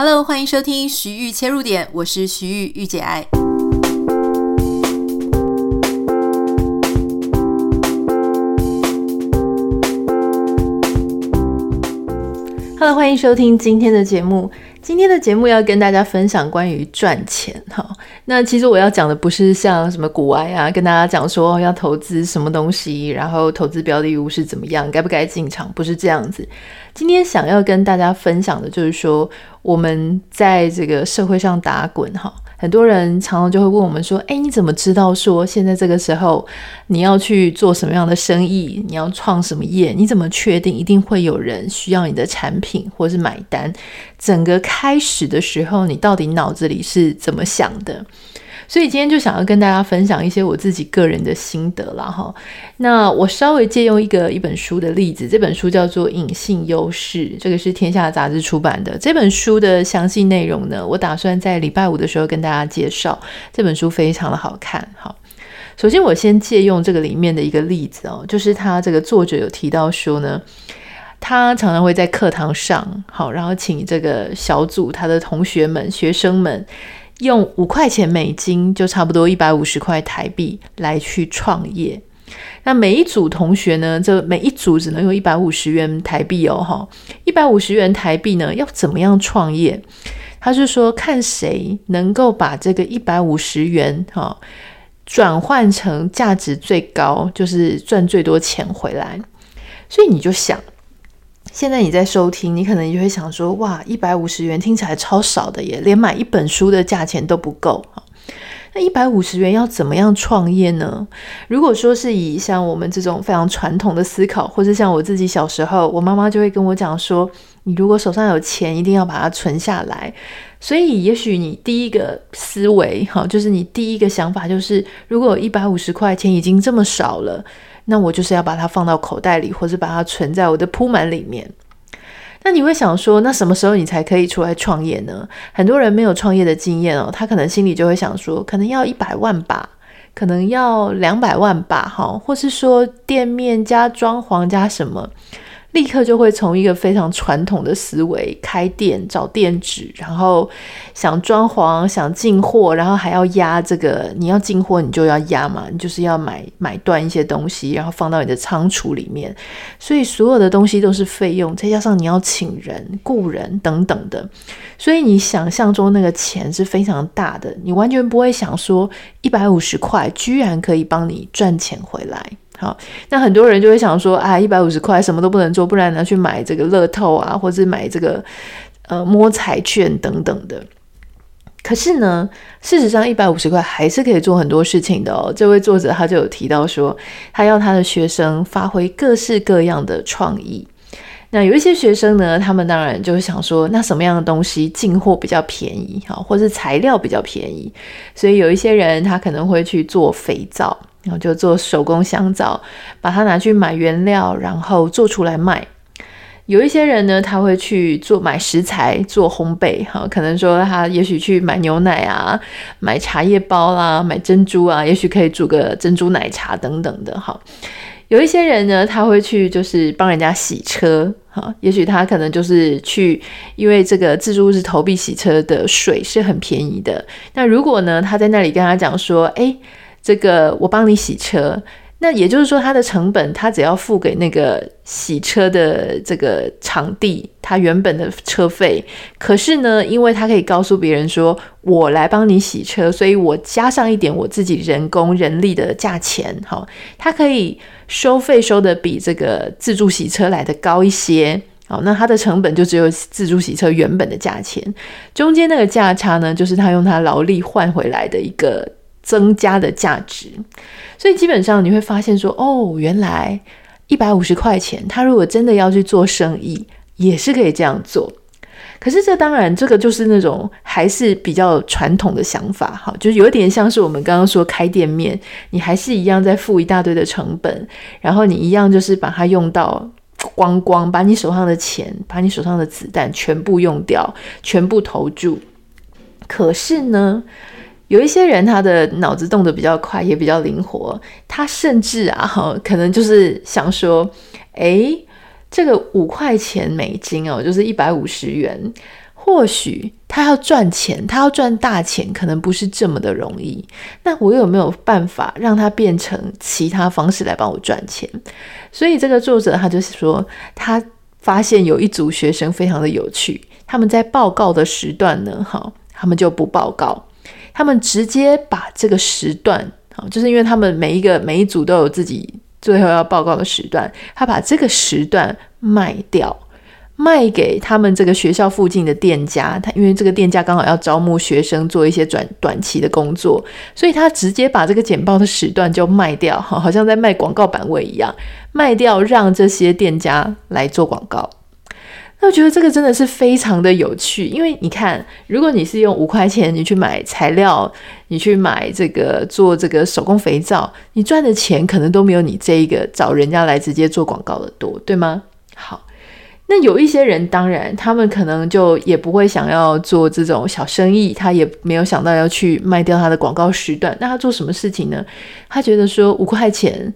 Hello，欢迎收听徐玉切入点，我是徐玉玉姐爱。Hello，欢迎收听今天的节目。今天的节目要跟大家分享关于赚钱哈。那其实我要讲的不是像什么股癌啊，跟大家讲说要投资什么东西，然后投资标的物是怎么样，该不该进场，不是这样子。今天想要跟大家分享的就是说，我们在这个社会上打滚哈。很多人常常就会问我们说：“诶，你怎么知道说现在这个时候你要去做什么样的生意？你要创什么业？你怎么确定一定会有人需要你的产品或是买单？整个开始的时候，你到底脑子里是怎么想的？”所以今天就想要跟大家分享一些我自己个人的心得啦哈。那我稍微借用一个一本书的例子，这本书叫做《隐性优势》，这个是天下杂志出版的。这本书的详细内容呢，我打算在礼拜五的时候跟大家介绍。这本书非常的好看。好，首先我先借用这个里面的一个例子哦，就是他这个作者有提到说呢，他常常会在课堂上，好，然后请这个小组他的同学们、学生们。用五块钱美金，就差不多一百五十块台币来去创业。那每一组同学呢，这每一组只能用一百五十元台币哦，哈，一百五十元台币呢，要怎么样创业？他是说，看谁能够把这个一百五十元哈转换成价值最高，就是赚最多钱回来。所以你就想。现在你在收听，你可能就会想说：哇，一百五十元听起来超少的耶，连买一本书的价钱都不够。那一百五十元要怎么样创业呢？如果说是以像我们这种非常传统的思考，或是像我自己小时候，我妈妈就会跟我讲说：你如果手上有钱，一定要把它存下来。所以，也许你第一个思维，哈，就是你第一个想法就是，如果一百五十块钱已经这么少了。那我就是要把它放到口袋里，或是把它存在我的铺满里面。那你会想说，那什么时候你才可以出来创业呢？很多人没有创业的经验哦，他可能心里就会想说，可能要一百万吧，可能要两百万吧，哈，或是说店面加装潢加什么。立刻就会从一个非常传统的思维，开店找店址，然后想装潢、想进货，然后还要压这个。你要进货，你就要压嘛，你就是要买买断一些东西，然后放到你的仓储里面。所以所有的东西都是费用，再加上你要请人、雇人等等的。所以你想象中那个钱是非常大的，你完全不会想说一百五十块居然可以帮你赚钱回来。好，那很多人就会想说，啊，一百五十块什么都不能做，不然拿去买这个乐透啊，或者买这个呃摸彩券等等的。可是呢，事实上一百五十块还是可以做很多事情的哦。这位作者他就有提到说，他要他的学生发挥各式各样的创意。那有一些学生呢，他们当然就是想说，那什么样的东西进货比较便宜，哈，或是材料比较便宜？所以有一些人他可能会去做肥皂。然后就做手工香皂，把它拿去买原料，然后做出来卖。有一些人呢，他会去做买食材做烘焙，哈，可能说他也许去买牛奶啊，买茶叶包啦，买珍珠啊，也许可以煮个珍珠奶茶等等的，哈。有一些人呢，他会去就是帮人家洗车，哈，也许他可能就是去，因为这个自助式投币洗车的水是很便宜的。那如果呢，他在那里跟他讲说，哎。这个我帮你洗车，那也就是说，他的成本他只要付给那个洗车的这个场地，他原本的车费。可是呢，因为他可以告诉别人说，我来帮你洗车，所以我加上一点我自己人工人力的价钱，哈，他可以收费收得比这个自助洗车来的高一些，好，那它的成本就只有自助洗车原本的价钱，中间那个价差呢，就是他用他劳力换回来的一个。增加的价值，所以基本上你会发现说，哦，原来一百五十块钱，他如果真的要去做生意，也是可以这样做。可是这当然，这个就是那种还是比较传统的想法，哈，就有点像是我们刚刚说开店面，你还是一样在付一大堆的成本，然后你一样就是把它用到光光，把你手上的钱，把你手上的子弹全部用掉，全部投注。可是呢，有一些人，他的脑子动得比较快，也比较灵活。他甚至啊，哈，可能就是想说，诶，这个五块钱美金哦，就是一百五十元，或许他要赚钱，他要赚大钱，可能不是这么的容易。那我有没有办法让他变成其他方式来帮我赚钱？所以这个作者他就是说，他发现有一组学生非常的有趣，他们在报告的时段呢，哈，他们就不报告，他们直接把这个时段，啊，就是因为他们每一个每一组都有自己最后要报告的时段，他把这个时段卖掉。卖给他们这个学校附近的店家，他因为这个店家刚好要招募学生做一些短短期的工作，所以他直接把这个简报的时段就卖掉，好，好像在卖广告版位一样，卖掉让这些店家来做广告。那我觉得这个真的是非常的有趣，因为你看，如果你是用五块钱你去买材料，你去买这个做这个手工肥皂，你赚的钱可能都没有你这一个找人家来直接做广告的多，对吗？好。那有一些人，当然他们可能就也不会想要做这种小生意，他也没有想到要去卖掉他的广告时段。那他做什么事情呢？他觉得说五块钱。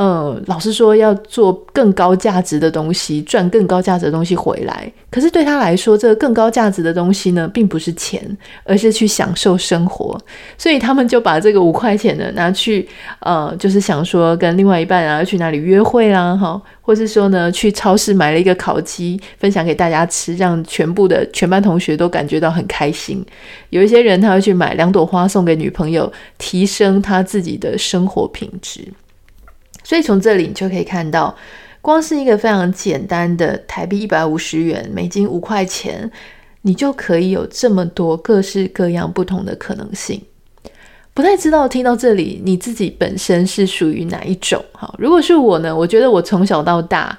嗯，老师说，要做更高价值的东西，赚更高价值的东西回来。可是对他来说，这个更高价值的东西呢，并不是钱，而是去享受生活。所以他们就把这个五块钱呢拿去，呃，就是想说跟另外一半啊，要去哪里约会啦，哈，或是说呢，去超市买了一个烤鸡，分享给大家吃，让全部的全班同学都感觉到很开心。有一些人他会去买两朵花送给女朋友，提升他自己的生活品质。所以从这里你就可以看到，光是一个非常简单的台币一百五十元、美金五块钱，你就可以有这么多各式各样不同的可能性。不太知道听到这里，你自己本身是属于哪一种？哈，如果是我呢，我觉得我从小到大，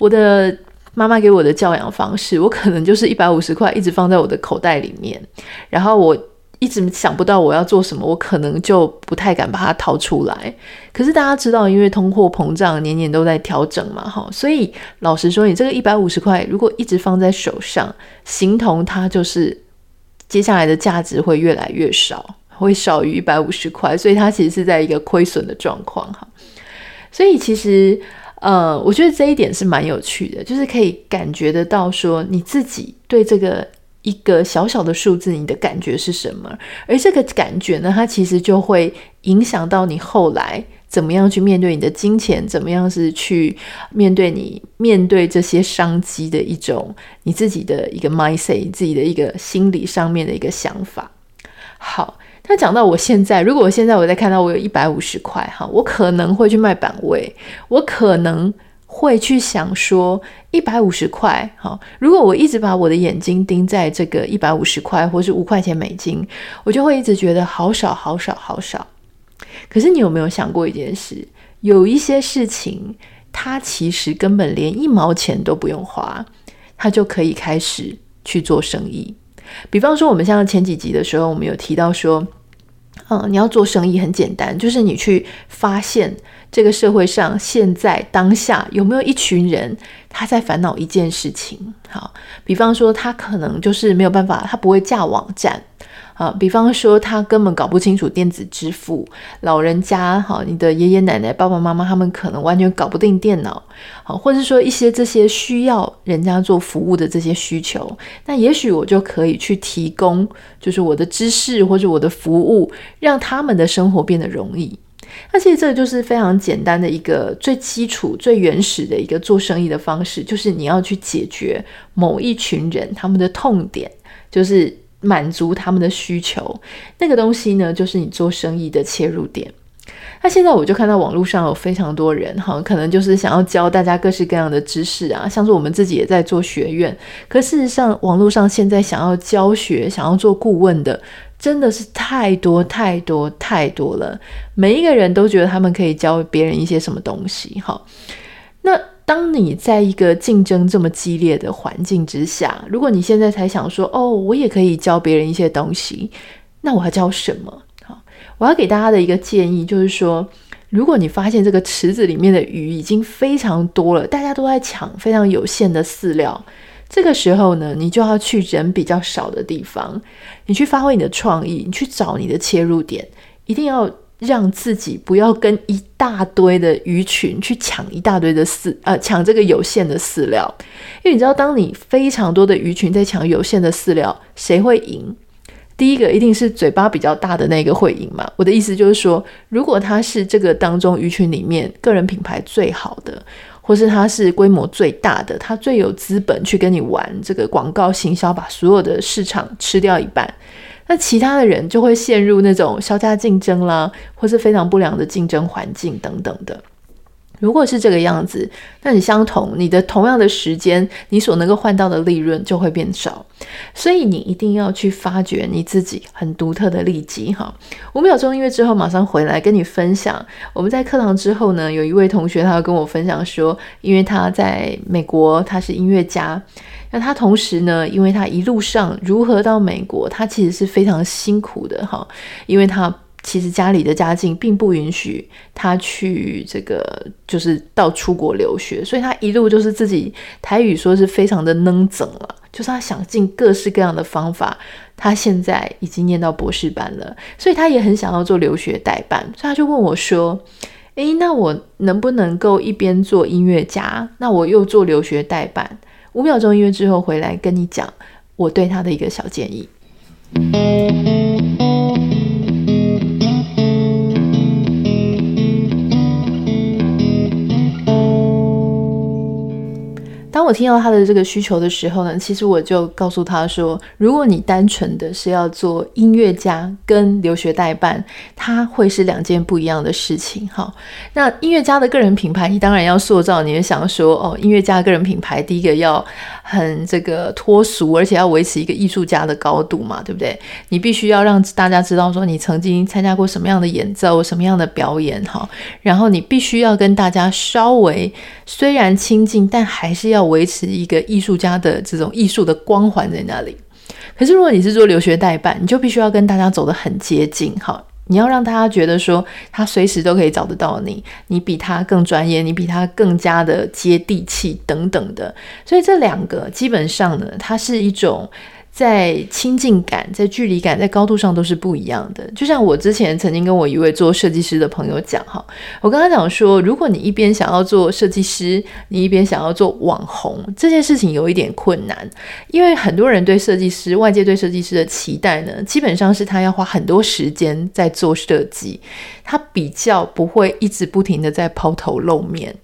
我的妈妈给我的教养方式，我可能就是一百五十块一直放在我的口袋里面，然后我。一直想不到我要做什么，我可能就不太敢把它掏出来。可是大家知道，因为通货膨胀年年都在调整嘛，哈，所以老实说，你这个一百五十块如果一直放在手上，形同它就是接下来的价值会越来越少，会少于一百五十块，所以它其实是在一个亏损的状况，哈。所以其实，呃，我觉得这一点是蛮有趣的，就是可以感觉得到说你自己对这个。一个小小的数字，你的感觉是什么？而这个感觉呢，它其实就会影响到你后来怎么样去面对你的金钱，怎么样是去面对你面对这些商机的一种你自己的一个 mindset，自己的一个心理上面的一个想法。好，那讲到我现在，如果我现在我在看到我有一百五十块哈，我可能会去卖版位，我可能。会去想说一百五十块，好，如果我一直把我的眼睛盯在这个一百五十块或是五块钱美金，我就会一直觉得好少好少好少。可是你有没有想过一件事？有一些事情，它其实根本连一毛钱都不用花，它就可以开始去做生意。比方说，我们像前几集的时候，我们有提到说，嗯，你要做生意很简单，就是你去发现。这个社会上，现在当下有没有一群人他在烦恼一件事情？好，比方说他可能就是没有办法，他不会架网站啊。比方说他根本搞不清楚电子支付，老人家哈，你的爷爷奶奶、爸爸妈妈他们可能完全搞不定电脑，好，或者说一些这些需要人家做服务的这些需求，那也许我就可以去提供，就是我的知识或者我的服务，让他们的生活变得容易。那其实这个就是非常简单的一个最基础、最原始的一个做生意的方式，就是你要去解决某一群人他们的痛点，就是满足他们的需求。那个东西呢，就是你做生意的切入点。那现在我就看到网络上有非常多人哈，可能就是想要教大家各式各样的知识啊，像是我们自己也在做学院，可事实上网络上现在想要教学、想要做顾问的。真的是太多太多太多了，每一个人都觉得他们可以教别人一些什么东西。哈，那当你在一个竞争这么激烈的环境之下，如果你现在才想说，哦，我也可以教别人一些东西，那我要教什么？好，我要给大家的一个建议就是说，如果你发现这个池子里面的鱼已经非常多了，大家都在抢非常有限的饲料。这个时候呢，你就要去人比较少的地方，你去发挥你的创意，你去找你的切入点，一定要让自己不要跟一大堆的鱼群去抢一大堆的饲，呃，抢这个有限的饲料。因为你知道，当你非常多的鱼群在抢有限的饲料，谁会赢？第一个一定是嘴巴比较大的那个会赢嘛。我的意思就是说，如果他是这个当中鱼群里面个人品牌最好的，或是他是规模最大的，他最有资本去跟你玩这个广告行销，把所有的市场吃掉一半。那其他的人就会陷入那种削价竞争啦，或是非常不良的竞争环境等等的。如果是这个样子，那你相同，你的同样的时间，你所能够换到的利润就会变少。所以你一定要去发掘你自己很独特的利基哈。五秒钟音乐之后，马上回来跟你分享。我们在课堂之后呢，有一位同学他要跟我分享说，因为他在美国，他是音乐家。那他同时呢，因为他一路上如何到美国，他其实是非常辛苦的哈，因为他其实家里的家境并不允许他去这个就是到出国留学，所以他一路就是自己台语说是非常的能整了，就是他想尽各式各样的方法。他现在已经念到博士班了，所以他也很想要做留学代办，所以他就问我说：“诶，那我能不能够一边做音乐家，那我又做留学代办？”五秒钟音乐之后回来跟你讲我对他的一个小建议。当我听到他的这个需求的时候呢，其实我就告诉他说，如果你单纯的是要做音乐家跟留学代办，它会是两件不一样的事情。哈，那音乐家的个人品牌，你当然要塑造。你也想说，哦，音乐家个人品牌，第一个要很这个脱俗，而且要维持一个艺术家的高度嘛，对不对？你必须要让大家知道说，你曾经参加过什么样的演奏，什么样的表演，哈。然后你必须要跟大家稍微虽然亲近，但还是要。维持一个艺术家的这种艺术的光环在那里。可是如果你是做留学代办，你就必须要跟大家走得很接近，哈，你要让大家觉得说他随时都可以找得到你，你比他更专业，你比他更加的接地气等等的。所以这两个基本上呢，它是一种。在亲近感、在距离感、在高度上都是不一样的。就像我之前曾经跟我一位做设计师的朋友讲哈，我跟他讲说，如果你一边想要做设计师，你一边想要做网红，这件事情有一点困难，因为很多人对设计师、外界对设计师的期待呢，基本上是他要花很多时间在做设计，他比较不会一直不停的在抛头露面。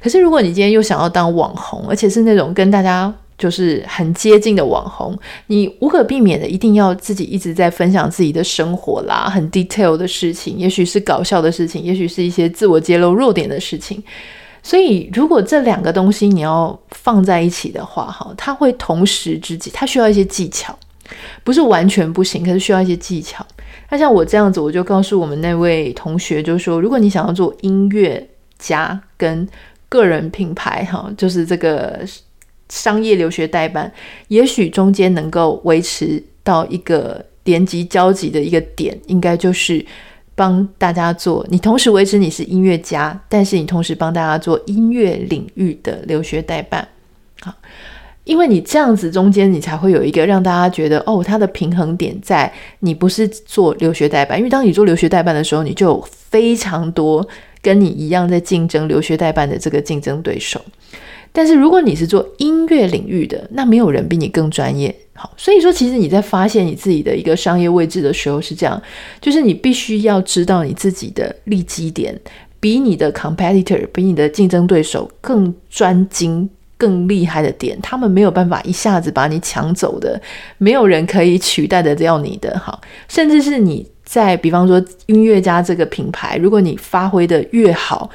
可是如果你今天又想要当网红，而且是那种跟大家就是很接近的网红，你无可避免的一定要自己一直在分享自己的生活啦，很 detail 的事情，也许是搞笑的事情，也许是一些自我揭露弱点的事情。所以，如果这两个东西你要放在一起的话，哈，它会同时之际，它需要一些技巧，不是完全不行，可是需要一些技巧。那像我这样子，我就告诉我们那位同学，就说，如果你想要做音乐家跟个人品牌，哈，就是这个。商业留学代办，也许中间能够维持到一个连级交集的一个点，应该就是帮大家做。你同时维持你是音乐家，但是你同时帮大家做音乐领域的留学代办，好，因为你这样子中间你才会有一个让大家觉得哦，它的平衡点在你不是做留学代办，因为当你做留学代办的时候，你就有非常多跟你一样在竞争留学代办的这个竞争对手。但是如果你是做音乐领域的，那没有人比你更专业。好，所以说其实你在发现你自己的一个商业位置的时候是这样，就是你必须要知道你自己的利基点，比你的 competitor，比你的竞争对手更专精、更厉害的点，他们没有办法一下子把你抢走的，没有人可以取代得掉你的。好，甚至是你在比方说音乐家这个品牌，如果你发挥得越好。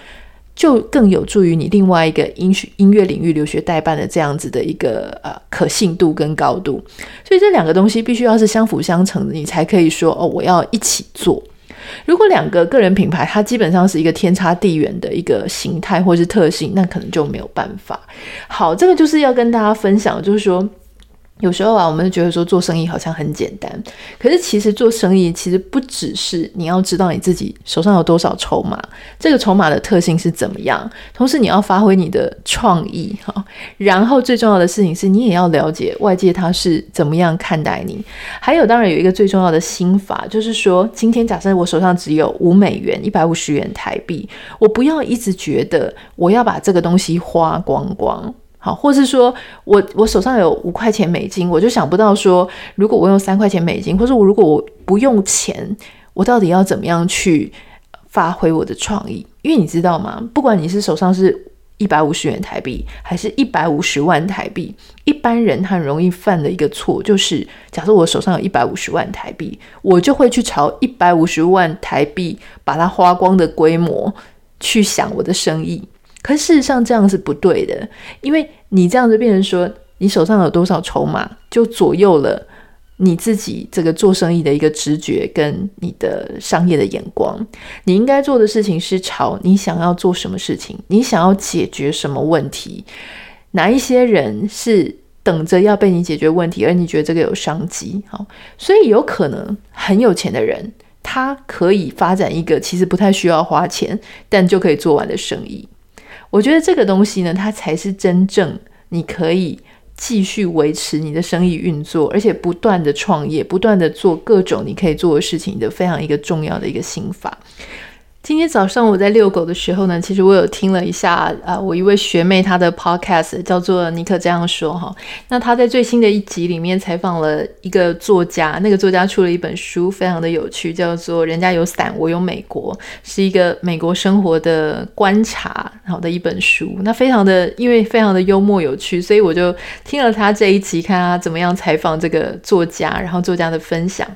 就更有助于你另外一个音学音乐领域留学代办的这样子的一个呃可信度跟高度，所以这两个东西必须要是相辅相成的，你才可以说哦，我要一起做。如果两个个人品牌它基本上是一个天差地远的一个形态或是特性，那可能就没有办法。好，这个就是要跟大家分享，就是说。有时候啊，我们就觉得说做生意好像很简单，可是其实做生意其实不只是你要知道你自己手上有多少筹码，这个筹码的特性是怎么样，同时你要发挥你的创意哈，然后最重要的事情是你也要了解外界他是怎么样看待你，还有当然有一个最重要的心法，就是说今天假设我手上只有五美元，一百五十元台币，我不要一直觉得我要把这个东西花光光。好，或是说我我手上有五块钱美金，我就想不到说，如果我用三块钱美金，或者我如果我不用钱，我到底要怎么样去发挥我的创意？因为你知道吗？不管你是手上是一百五十元台币，还是一百五十万台币，一般人他很容易犯的一个错就是，假设我手上有一百五十万台币，我就会去朝一百五十万台币把它花光的规模去想我的生意。可事实上这样是不对的，因为你这样子变成说，你手上有多少筹码，就左右了你自己这个做生意的一个直觉跟你的商业的眼光。你应该做的事情是朝你想要做什么事情，你想要解决什么问题，哪一些人是等着要被你解决问题，而你觉得这个有商机。好，所以有可能很有钱的人，他可以发展一个其实不太需要花钱，但就可以做完的生意。我觉得这个东西呢，它才是真正你可以继续维持你的生意运作，而且不断的创业，不断的做各种你可以做的事情的非常一个重要的一个心法。今天早上我在遛狗的时候呢，其实我有听了一下啊、我一位学妹她的 podcast 叫做尼克这样说哈。那她在最新的一集里面采访了一个作家，那个作家出了一本书，非常的有趣，叫做《人家有伞，我有美国》，是一个美国生活的观察好的一本书。那非常的因为非常的幽默有趣，所以我就听了他这一集，看他怎么样采访这个作家，然后作家的分享。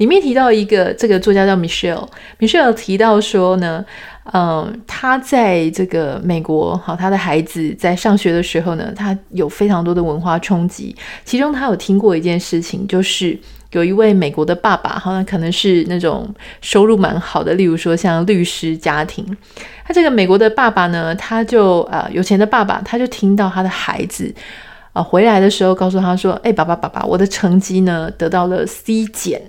里面提到一个这个作家叫 Michelle，Michelle 提到说呢，嗯，他在这个美国，好，他的孩子在上学的时候呢，他有非常多的文化冲击。其中他有听过一件事情，就是有一位美国的爸爸，好像可能是那种收入蛮好的，例如说像律师家庭。他这个美国的爸爸呢，他就啊、呃、有钱的爸爸，他就听到他的孩子啊、回来的时候，告诉他说：“哎，爸爸爸爸，我的成绩呢得到了 C 减。”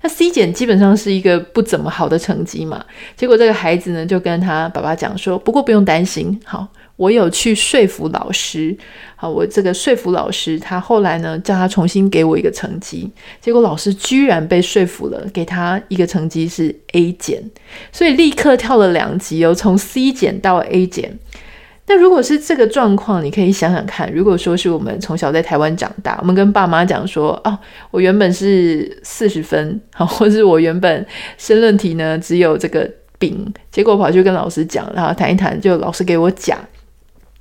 那 C 减基本上是一个不怎么好的成绩嘛，结果这个孩子呢就跟他爸爸讲说，不过不用担心，好，我有去说服老师，好，我这个说服老师，他后来呢叫他重新给我一个成绩，结果老师居然被说服了，给他一个成绩是 A 减，所以立刻跳了两级哦，从 C 减到 A 减。那如果是这个状况，你可以想想看，如果说是我们从小在台湾长大，我们跟爸妈讲说，哦，我原本是四十分，好，或是我原本申论题呢只有这个丙，结果跑去跟老师讲，然后谈一谈，就老师给我讲，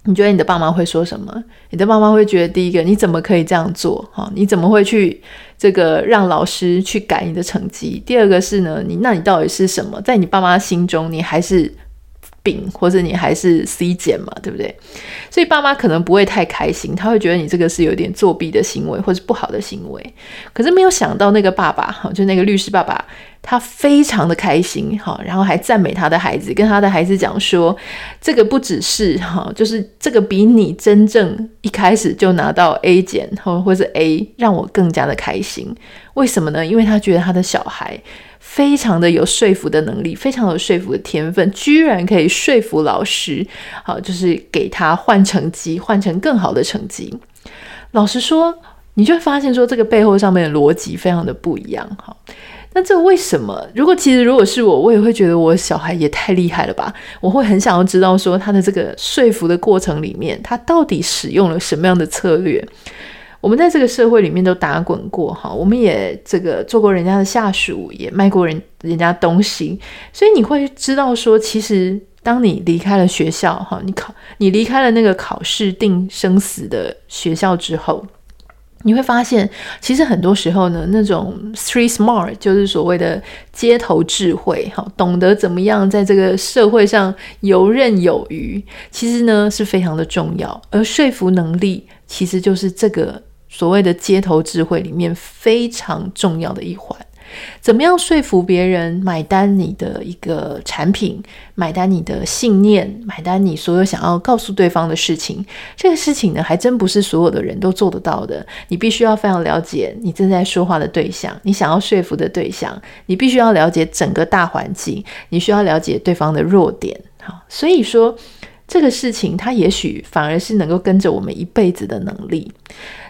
你觉得你的爸妈会说什么？你的爸妈会觉得，第一个，你怎么可以这样做？哈，你怎么会去这个让老师去改你的成绩？第二个是呢，你那你到底是什么？在你爸妈心中，你还是？丙或者你还是 C 减嘛，对不对？所以爸妈可能不会太开心，他会觉得你这个是有点作弊的行为，或是不好的行为。可是没有想到那个爸爸，哈，就那个律师爸爸，他非常的开心，哈，然后还赞美他的孩子，跟他的孩子讲说，这个不只是哈，就是这个比你真正一开始就拿到 A 减，或或是 A，让我更加的开心。为什么呢？因为他觉得他的小孩。非常的有说服的能力，非常有说服的天分，居然可以说服老师，好，就是给他换成绩，换成更好的成绩。老实说，你就会发现说，这个背后上面的逻辑非常的不一样，哈。那这为什么？如果其实如果是我，我也会觉得我小孩也太厉害了吧？我会很想要知道说，他的这个说服的过程里面，他到底使用了什么样的策略。我们在这个社会里面都打滚过哈，我们也这个做过人家的下属，也卖过人人家东西，所以你会知道说，其实当你离开了学校哈，你考你离开了那个考试定生死的学校之后，你会发现，其实很多时候呢，那种 street smart 就是所谓的街头智慧哈，懂得怎么样在这个社会上游刃有余，其实呢是非常的重要，而说服能力其实就是这个。所谓的街头智慧里面非常重要的一环，怎么样说服别人买单你的一个产品，买单你的信念，买单你所有想要告诉对方的事情？这个事情呢，还真不是所有的人都做得到的。你必须要非常了解你正在说话的对象，你想要说服的对象，你必须要了解整个大环境，你需要了解对方的弱点。好，所以说这个事情，它也许反而是能够跟着我们一辈子的能力。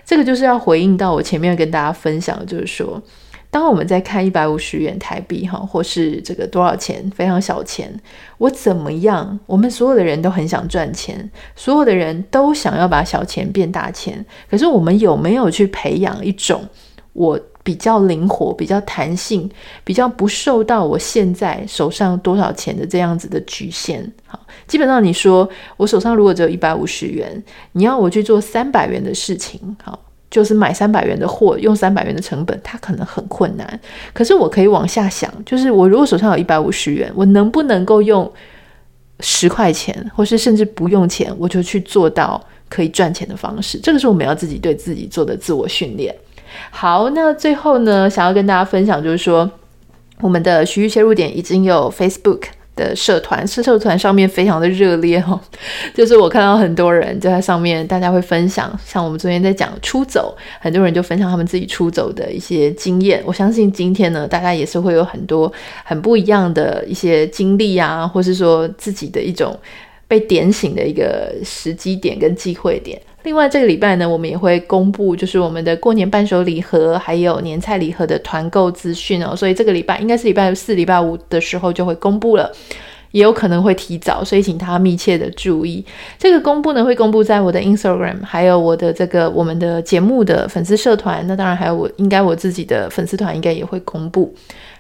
这个就是要回应到我前面跟大家分享，就是说，当我们在看一百五十元台币哈，或是这个多少钱，非常小钱，我怎么样？我们所有的人都很想赚钱，所有的人都想要把小钱变大钱，可是我们有没有去培养一种我比较灵活、比较弹性、比较不受到我现在手上多少钱的这样子的局限？好，基本上你说我手上如果只有一百五十元，你要我去做三百元的事情，好，就是买三百元的货，用三百元的成本，它可能很困难。可是我可以往下想，就是我如果手上有一百五十元，我能不能够用十块钱，或是甚至不用钱，我就去做到可以赚钱的方式？这个是我们要自己对自己做的自我训练。好，那最后呢，想要跟大家分享，就是说，我们的徐豫切入点已经有 Facebook 的社团，社社团上面非常的热烈哦，就是我看到很多人就在上面，大家会分享，像我们昨天在讲出走，很多人就分享他们自己出走的一些经验。我相信今天呢，大家也是会有很多很不一样的一些经历啊，或是说自己的一种被点醒的一个时机点跟机会点。另外，这个礼拜呢，我们也会公布，就是我们的过年伴手礼盒，还有年菜礼盒的团购资讯哦。所以这个礼拜应该是礼拜四、礼拜五的时候就会公布了，也有可能会提早，所以请大家密切的注意。这个公布呢，会公布在我的 Instagram，还有我的这个我们的节目的粉丝社团。那当然还有我，应该我自己的粉丝团应该也会公布。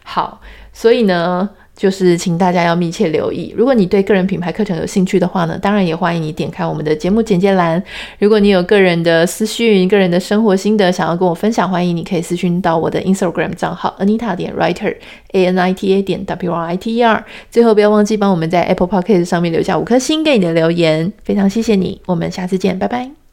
好，所以呢。就是请大家要密切留意。如果你对个人品牌课程有兴趣的话呢，当然也欢迎你点开我们的节目简介栏。如果你有个人的私讯、个人的生活心得想要跟我分享，欢迎你可以私讯到我的 Instagram 账号 Anita 点 Writer A N I T A 点 W R I T E R。最后不要忘记帮我们在 Apple Podcast 上面留下五颗星给你的留言，非常谢谢你。我们下次见，拜拜。